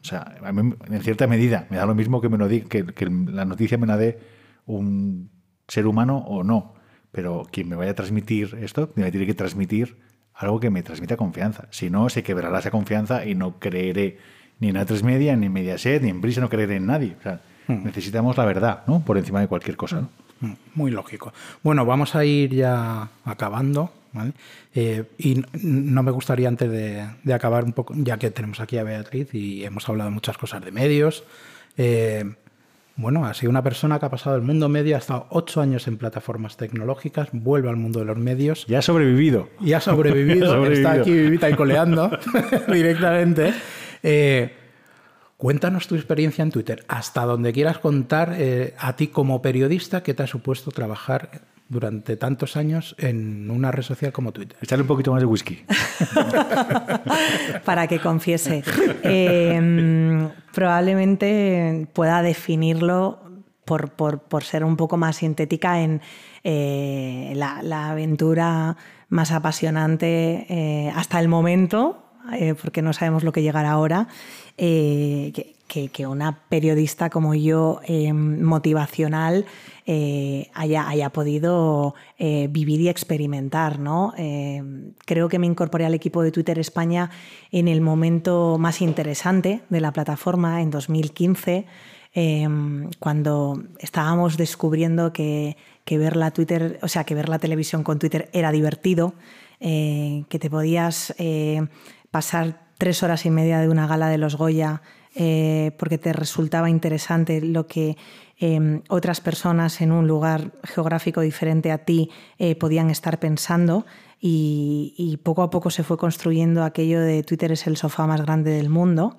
O sea, en cierta medida, me da lo mismo que, me lo que, que la noticia me la dé un ser humano o no. Pero quien me vaya a transmitir esto, me tiene que transmitir algo que me transmita confianza. Si no, se quebrará esa confianza y no creeré ni en A3 Media, ni en Mediaset, ni en Brisa, no creeré en nadie. Hmm. necesitamos la verdad, ¿no? Por encima de cualquier cosa. Hmm. Muy lógico. Bueno, vamos a ir ya acabando. Eh, y no me gustaría antes de, acabar un poco, ya que tenemos aquí a Beatriz y hemos hablado muchas cosas de medios, eh, bueno, ha sido una persona que ha pasado el mundo medio, ha estado ocho años en plataformas tecnológicas, vuelve al mundo de los medios. Ya ha sobrevivido. Y ha sobrevivido, está aquí vivita y coleando directamente. Eh, cuéntanos tu experiencia en Twitter, hasta donde quieras contar eh, a ti como periodista qué te ha supuesto trabajar durante tantos años en una red social como Twitter. Echarle un poquito más de whisky. Para que confiese. Em, probablemente pueda definirlo por, ser un poco más sintética en eh, la, aventura más apasionante eh, hasta el momento, eh, porque no sabemos lo que llegará ahora, que, que, una periodista como yo, motivacional, haya, haya, podido vivir y experimentar. ¿no? creo que me incorporé al equipo de Twitter España en el momento más interesante de la plataforma, en 2015. Em, cuando estábamos descubriendo que, ver la Twitter, o sea, que ver la televisión con Twitter era divertido, eh, que te podías eh, pasar tres horas y media de una gala de los Goya eh, porque te resultaba interesante lo que em, otras personas en un lugar geográfico diferente a ti podían estar pensando y, poco a poco se fue construyendo aquello de Twitter es el sofá más grande del mundo.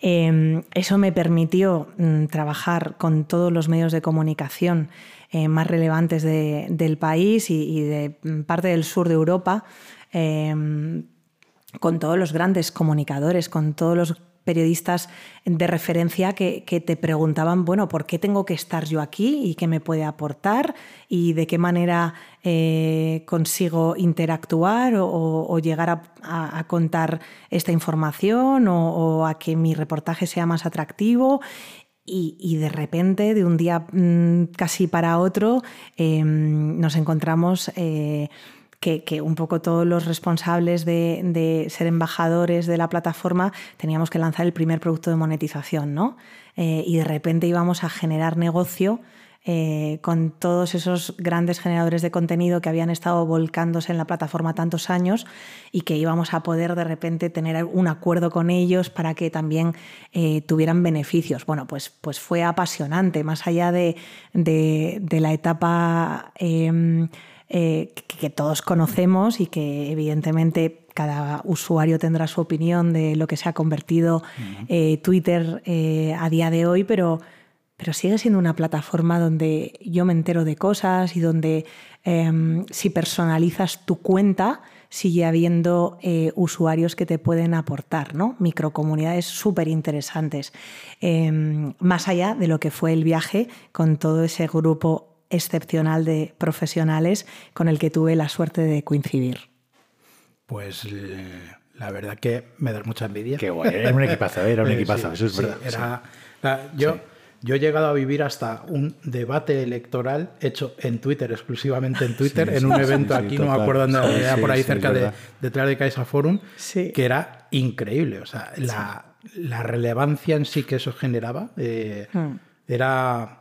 Em, eso me permitió mm, trabajar con todos los medios de comunicación eh, más relevantes del país y, de mm, parte del sur de Europa, em, con todos los grandes comunicadores, con todos los periodistas de referencia que, te preguntaban, bueno, ¿por qué tengo que estar yo aquí y qué me puede aportar y de qué manera eh, consigo interactuar o, llegar a, contar esta información o, a que mi reportaje sea más atractivo? Y, de repente, de un día mm, casi para otro, em, nos encontramos... Eh, que, un poco todos los responsables de, ser embajadores de la plataforma teníamos que lanzar el primer producto de monetización, ¿no? Eh, y de repente íbamos a generar negocio eh, con todos esos grandes generadores de contenido que habían estado volcándose en la plataforma tantos años y que íbamos a poder de repente tener un acuerdo con ellos para que también eh, tuvieran beneficios. Bueno, pues, pues fue apasionante, más allá de, de la etapa em, eh, que, todos conocemos y que evidentemente cada usuario tendrá su opinión de lo que se ha convertido eh, Twitter eh, a día de hoy, pero, pero sigue siendo una plataforma donde yo me entero de cosas y donde em, si personalizas tu cuenta, sigue habiendo usuarios que te pueden aportar, ¿no? Microcomunidades súper interesantes. Em, más allá de lo que fue el viaje con todo ese grupo excepcional de profesionales con el que tuve la suerte de coincidir. Pues eh, la verdad que me da mucha envidia. Qué guay, era un equipazo, era un equipazo, eso es verdad. yo, yo he llegado a vivir hasta un debate electoral hecho en Twitter, exclusivamente en Twitter, en un evento aquí, no me acuerdo dónde era, por ahí cerca de detrás de Caixa Forum, que era increíble. O sea, la, la, relevancia en sí que eso generaba eh, hmm. era.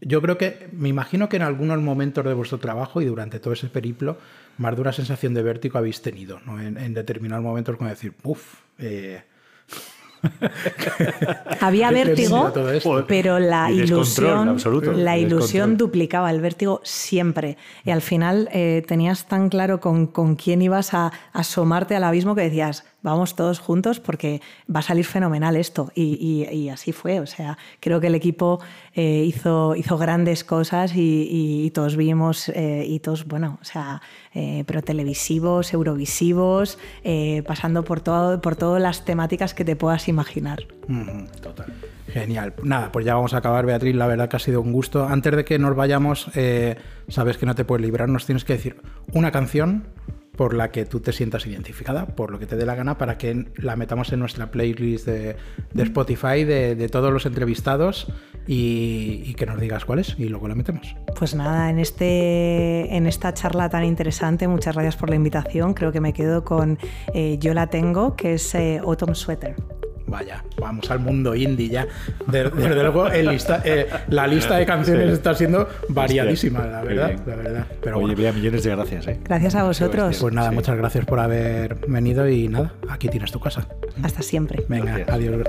Yo creo que, me imagino que en algunos momentos de vuestro trabajo y durante todo ese periplo, más dura sensación de vértigo habéis tenido, ¿no? En, determinados momentos, como decir, uff, eh, Había vértigo, pero la ilusión, la ilusión duplicaba el vértigo siempre. Y al final eh, tenías tan claro con, con, quién ibas a asomarte al abismo que decías, vamos todos juntos porque va a salir fenomenal esto. Y, así fue. O sea, creo que el equipo eh, hizo, grandes cosas y, todos vimos eh, hitos, bueno, o sea, eh, pero televisivos, eurovisivos, pasando por, todo, por todas las temáticas que te puedas imaginar. total. Genial. Nada, pues ya vamos a acabar, Beatriz. La verdad que ha sido un gusto. Antes de que nos vayamos, sabes que no te puedes librar, nos tienes que decir una canción por la que tú te sientas identificada, por lo que te dé la gana, para que la metamos en nuestra playlist de, Spotify de, todos los entrevistados y, que nos digas cuál es y luego la metemos. Pues nada, en, este, en esta charla tan interesante, muchas gracias por la invitación. Creo que me quedo con eh, Yo la tengo, que es eh, Autumn Sweater. Vaya, vamos al mundo indie ya. Desde, luego, eh, la lista de canciones está siendo variadísima, la verdad. La verdad. Pero Oye, millones de gracias. ¿eh? Gracias a vosotros. Pues nada, muchas gracias por haber venido y nada, aquí tienes tu casa. Hasta siempre. Venga, adiós.